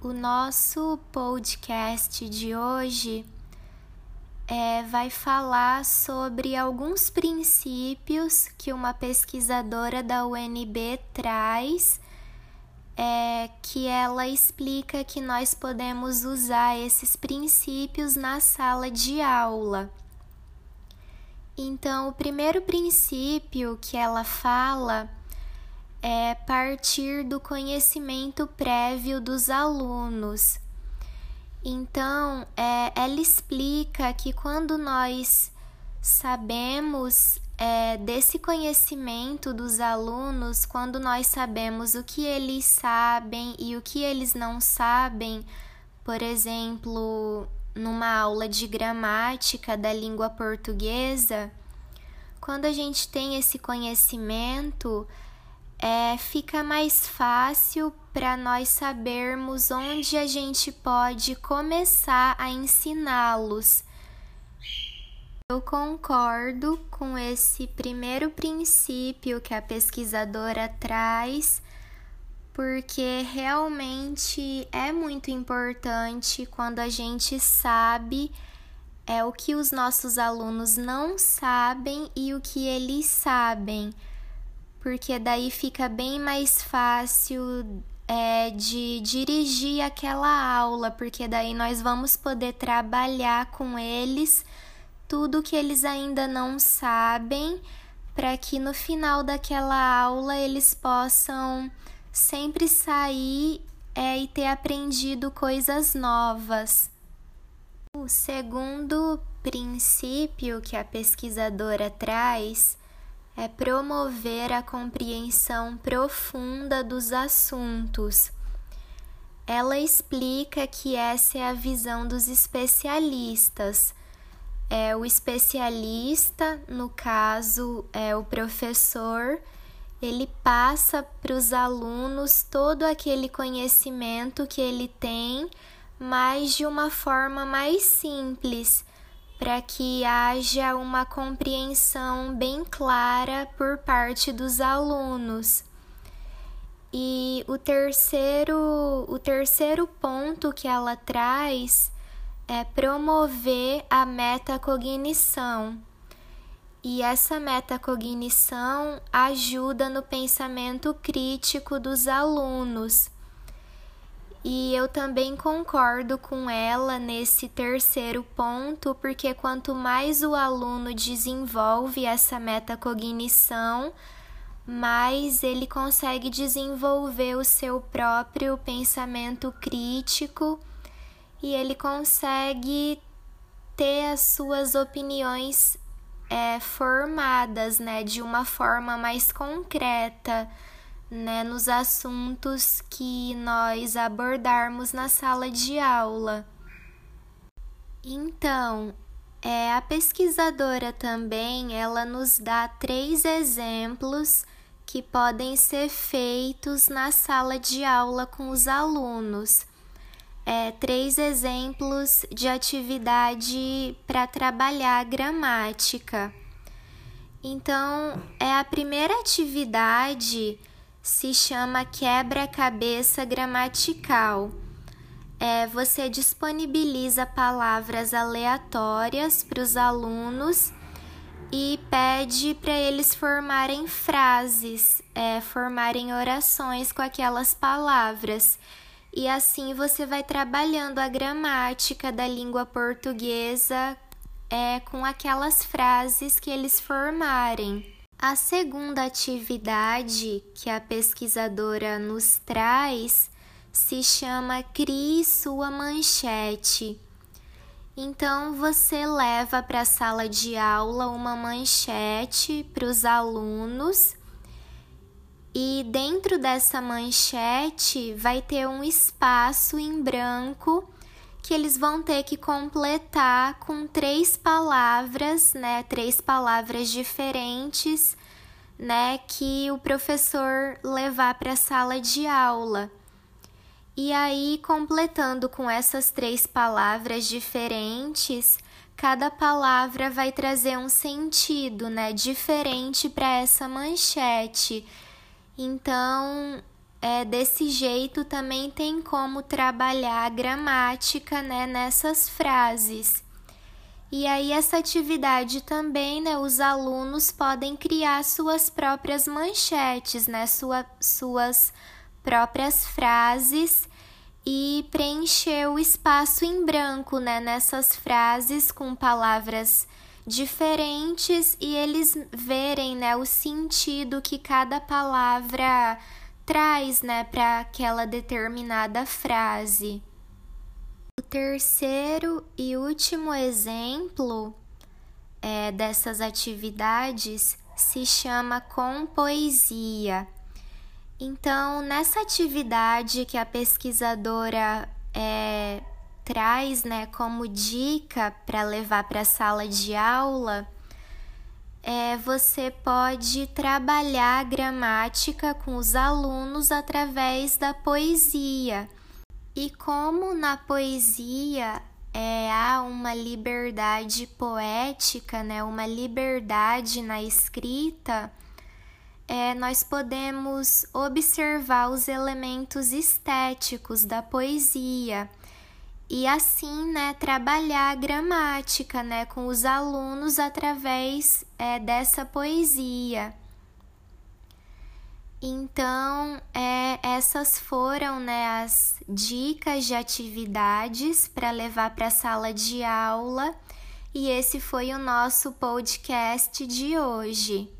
O nosso podcast de hoje é, vai falar sobre alguns princípios que uma pesquisadora da UNB traz, é, que ela explica que nós podemos usar esses princípios na sala de aula. Então, o primeiro princípio que ela fala é partir do conhecimento prévio dos alunos. Então, é, ela explica que quando nós sabemos é, desse conhecimento dos alunos, quando nós sabemos o que eles sabem e o que eles não sabem, por exemplo, numa aula de gramática da língua portuguesa, quando a gente tem esse conhecimento, é, fica mais fácil para nós sabermos onde a gente pode começar a ensiná-los. Eu concordo com esse primeiro princípio que a pesquisadora traz, porque realmente é muito importante quando a gente sabe é o que os nossos alunos não sabem e o que eles sabem porque daí fica bem mais fácil é, de dirigir aquela aula, porque daí nós vamos poder trabalhar com eles tudo que eles ainda não sabem, para que no final daquela aula eles possam sempre sair é, e ter aprendido coisas novas. O segundo princípio que a pesquisadora traz é promover a compreensão profunda dos assuntos. Ela explica que essa é a visão dos especialistas. É o especialista, no caso, é o professor, ele passa para os alunos todo aquele conhecimento que ele tem, mas de uma forma mais simples para que haja uma compreensão bem clara por parte dos alunos. E o terceiro, o terceiro ponto que ela traz é promover a metacognição. E essa metacognição ajuda no pensamento crítico dos alunos e eu também concordo com ela nesse terceiro ponto, porque quanto mais o aluno desenvolve essa metacognição, mais ele consegue desenvolver o seu próprio pensamento crítico e ele consegue ter as suas opiniões é, formadas né, de uma forma mais concreta né, nos assuntos que nós abordarmos na sala de aula. Então, é, a pesquisadora também ela nos dá três exemplos que podem ser feitos na sala de aula com os alunos. É, três exemplos de atividade para trabalhar a gramática. Então, é a primeira atividade se chama quebra-cabeça gramatical. É, você disponibiliza palavras aleatórias para os alunos e pede para eles formarem frases, é, formarem orações com aquelas palavras. E assim você vai trabalhando a gramática da língua portuguesa é, com aquelas frases que eles formarem. A segunda atividade que a pesquisadora nos traz se chama Crie sua manchete. Então você leva para a sala de aula uma manchete para os alunos e dentro dessa manchete vai ter um espaço em branco que eles vão ter que completar com três palavras, né? Três palavras diferentes, né? Que o professor levar para a sala de aula. E aí, completando com essas três palavras diferentes, cada palavra vai trazer um sentido, né? Diferente para essa manchete. Então, é, desse jeito também tem como trabalhar a gramática né, nessas frases. E aí, essa atividade também, né, os alunos podem criar suas próprias manchetes, né, sua, suas próprias frases e preencher o espaço em branco, né, nessas frases com palavras diferentes e eles verem, né, o sentido que cada palavra traz, né, para aquela determinada frase. O terceiro e último exemplo é, dessas atividades se chama com poesia. Então, nessa atividade que a pesquisadora é, traz né, como dica para levar para a sala de aula, é, você pode trabalhar a gramática com os alunos através da poesia. E como na poesia é, há uma liberdade poética, né, uma liberdade na escrita, é, nós podemos observar os elementos estéticos da poesia e assim, né, trabalhar a gramática, né, com os alunos através é, dessa poesia. Então, é, essas foram né, as dicas de atividades para levar para a sala de aula, e esse foi o nosso podcast de hoje.